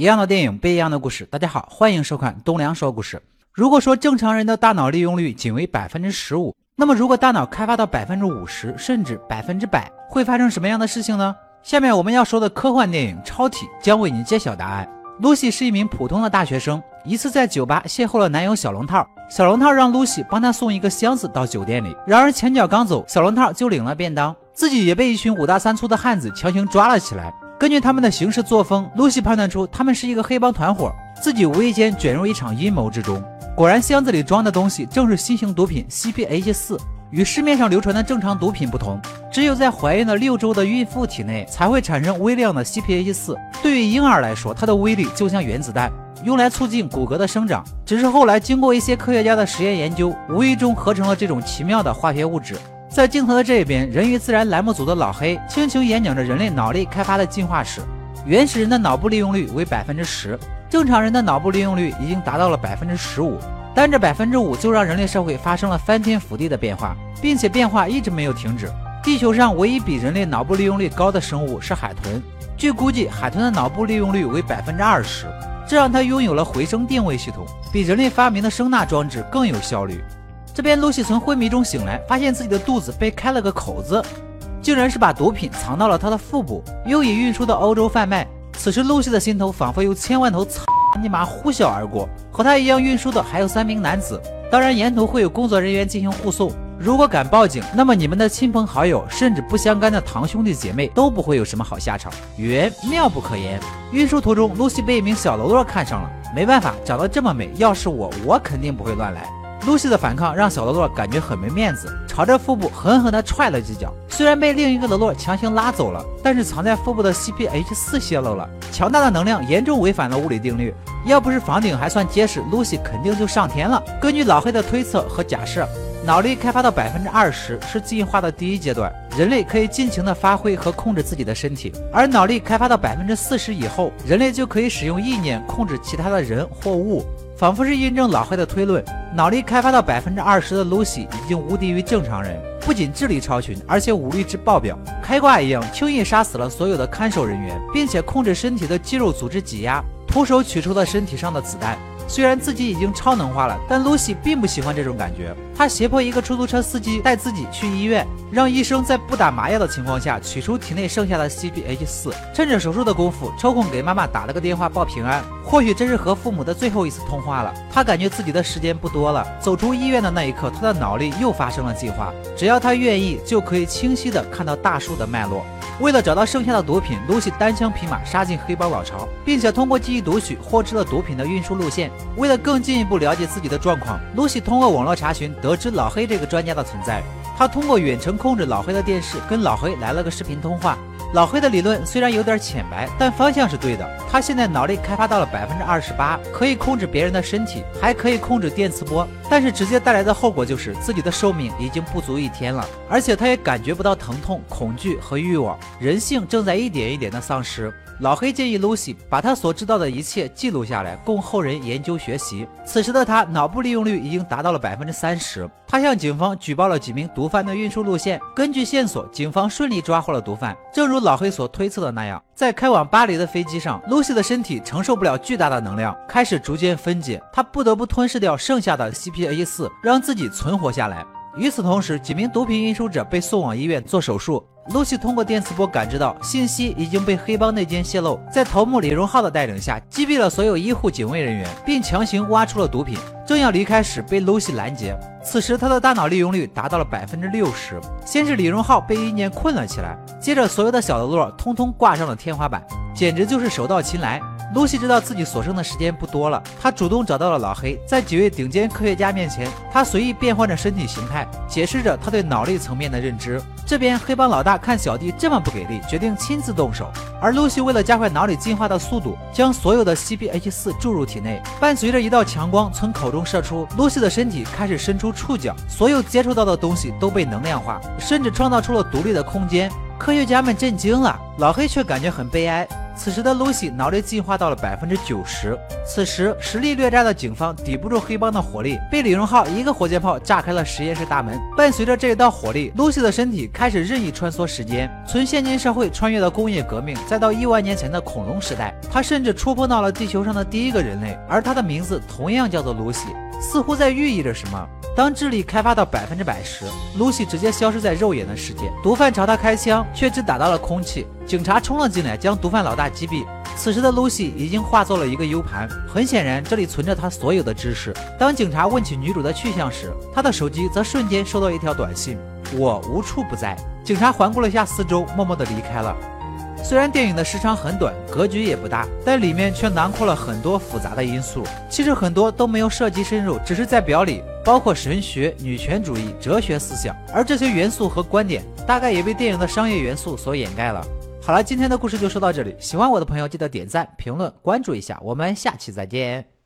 一样的电影，不一样的故事。大家好，欢迎收看东梁说故事。如果说正常人的大脑利用率仅为百分之十五，那么如果大脑开发到百分之五十，甚至百分之百，会发生什么样的事情呢？下面我们要说的科幻电影《超体》将为你揭晓答案。露西是一名普通的大学生，一次在酒吧邂逅了男友小龙套。小龙套让露西帮他送一个箱子到酒店里，然而前脚刚走，小龙套就领了便当，自己也被一群五大三粗的汉子强行抓了起来。根据他们的行事作风，露西判断出他们是一个黑帮团伙，自己无意间卷入一场阴谋之中。果然，箱子里装的东西正是新型毒品 CPH 四。与市面上流传的正常毒品不同，只有在怀孕的六周的孕妇体内才会产生微量的 CPH 四。对于婴儿来说，它的威力就像原子弹，用来促进骨骼的生长。只是后来经过一些科学家的实验研究，无意中合成了这种奇妙的化学物质。在镜头的这边，人与自然栏目组的老黑轻轻演讲着人类脑力开发的进化史。原始人的脑部利用率为百分之十，正常人的脑部利用率已经达到了百分之十五。单这百分之五就让人类社会发生了翻天覆地的变化，并且变化一直没有停止。地球上唯一比人类脑部利用率高的生物是海豚，据估计，海豚的脑部利用率为百分之二十，这让它拥有了回声定位系统，比人类发明的声纳装置更有效率。这边露西从昏迷中醒来，发现自己的肚子被开了个口子，竟然是把毒品藏到了她的腹部，又以运输到欧洲贩卖。此时，露西的心头仿佛有千万头草你妈呼啸而过。和他一样运输的还有三名男子，当然沿途会有工作人员进行护送。如果敢报警，那么你们的亲朋好友，甚至不相干的堂兄弟姐妹都不会有什么好下场。缘妙不可言。运输途中，露西被一名小喽啰看上了，没办法，长得这么美，要是我，我肯定不会乱来。露西的反抗让小喽啰感觉很没面子，朝着腹部狠狠地踹了几脚。虽然被另一个喽啰强行拉走了，但是藏在腹部的 CPH 四泄露了，强大的能量严重违反了物理定律。要不是房顶还算结实，露西肯定就上天了。根据老黑的推测和假设，脑力开发到百分之二十是进化的第一阶段，人类可以尽情的发挥和控制自己的身体；而脑力开发到百分之四十以后，人类就可以使用意念控制其他的人或物。仿佛是印证老黑的推论，脑力开发到百分之二十的露西已经无敌于正常人，不仅智力超群，而且武力值爆表，开挂一样轻易杀死了所有的看守人员，并且控制身体的肌肉组织挤压，徒手取出了身体上的子弹。虽然自己已经超能化了，但露西并不喜欢这种感觉。她胁迫一个出租车司机带自己去医院，让医生在不打麻药的情况下取出体内剩下的 CPH 四，趁着手术的功夫抽空给妈妈打了个电话报平安。或许这是和父母的最后一次通话了。她感觉自己的时间不多了。走出医院的那一刻，她的脑力又发生了进化。只要她愿意，就可以清晰的看到大树的脉络。为了找到剩下的毒品，露西单枪匹马杀进黑帮老巢，并且通过记忆读取获知了毒品的运输路线。为了更进一步了解自己的状况，露西通过网络查询得知老黑这个专家的存在。他通过远程控制老黑的电视，跟老黑来了个视频通话。老黑的理论虽然有点浅白，但方向是对的。他现在脑力开发到了百分之二十八，可以控制别人的身体，还可以控制电磁波。但是直接带来的后果就是自己的寿命已经不足一天了，而且他也感觉不到疼痛、恐惧和欲望，人性正在一点一点的丧失。老黑建议露西把他所知道的一切记录下来，供后人研究学习。此时的他脑部利用率已经达到了百分之三十。他向警方举报了几名毒贩的运输路线。根据线索，警方顺利抓获了毒贩。正如老黑所推测的那样，在开往巴黎的飞机上，露西的身体承受不了巨大的能量，开始逐渐分解。他不得不吞噬掉剩下的 C P A 四，让自己存活下来。与此同时，几名毒品运输者被送往医院做手术。露西通过电磁波感知到信息已经被黑帮内奸泄露，在头目李荣浩的带领下，击毙了所有医护警卫人员，并强行挖出了毒品。正要离开时，被露西拦截。此时他的大脑利用率达到了百分之六十。先是李荣浩被意念困了起来，接着所有的小喽啰通通挂上了天花板，简直就是手到擒来。露西知道自己所剩的时间不多了，她主动找到了老黑，在几位顶尖科学家面前，她随意变换着身体形态，解释着她对脑力层面的认知。这边黑帮老大看小弟这么不给力，决定亲自动手。而露西为了加快脑里进化的速度，将所有的 CPH 四注入体内，伴随着一道强光从口中射出，露西的身体开始伸出触角，所有接触到的东西都被能量化，甚至创造出了独立的空间。科学家们震惊了，老黑却感觉很悲哀。此时的露西脑力进化到了百分之九十。此时实力略差的警方抵不住黑帮的火力，被李荣浩一个火箭炮炸开了实验室大门。伴随着这一道火力，露西的身体开始任意穿梭时间，从现今社会穿越到工业革命，再到亿万年前的恐龙时代。他甚至触碰到了地球上的第一个人类，而他的名字同样叫做露西，似乎在寓意着什么。当智力开发到百分之百时，露西直接消失在肉眼的世界。毒贩朝他开枪，却只打到了空气。警察冲了进来，将毒贩老大击毙。此时的露西已经化作了一个 U 盘，很显然这里存着他所有的知识。当警察问起女主的去向时，他的手机则瞬间收到一条短信：“我无处不在。”警察环顾了一下四周，默默地离开了。虽然电影的时长很短，格局也不大，但里面却囊括了很多复杂的因素。其实很多都没有涉及深入，只是在表里，包括神学、女权主义、哲学思想。而这些元素和观点，大概也被电影的商业元素所掩盖了。好了，今天的故事就说到这里。喜欢我的朋友，记得点赞、评论、关注一下。我们下期再见。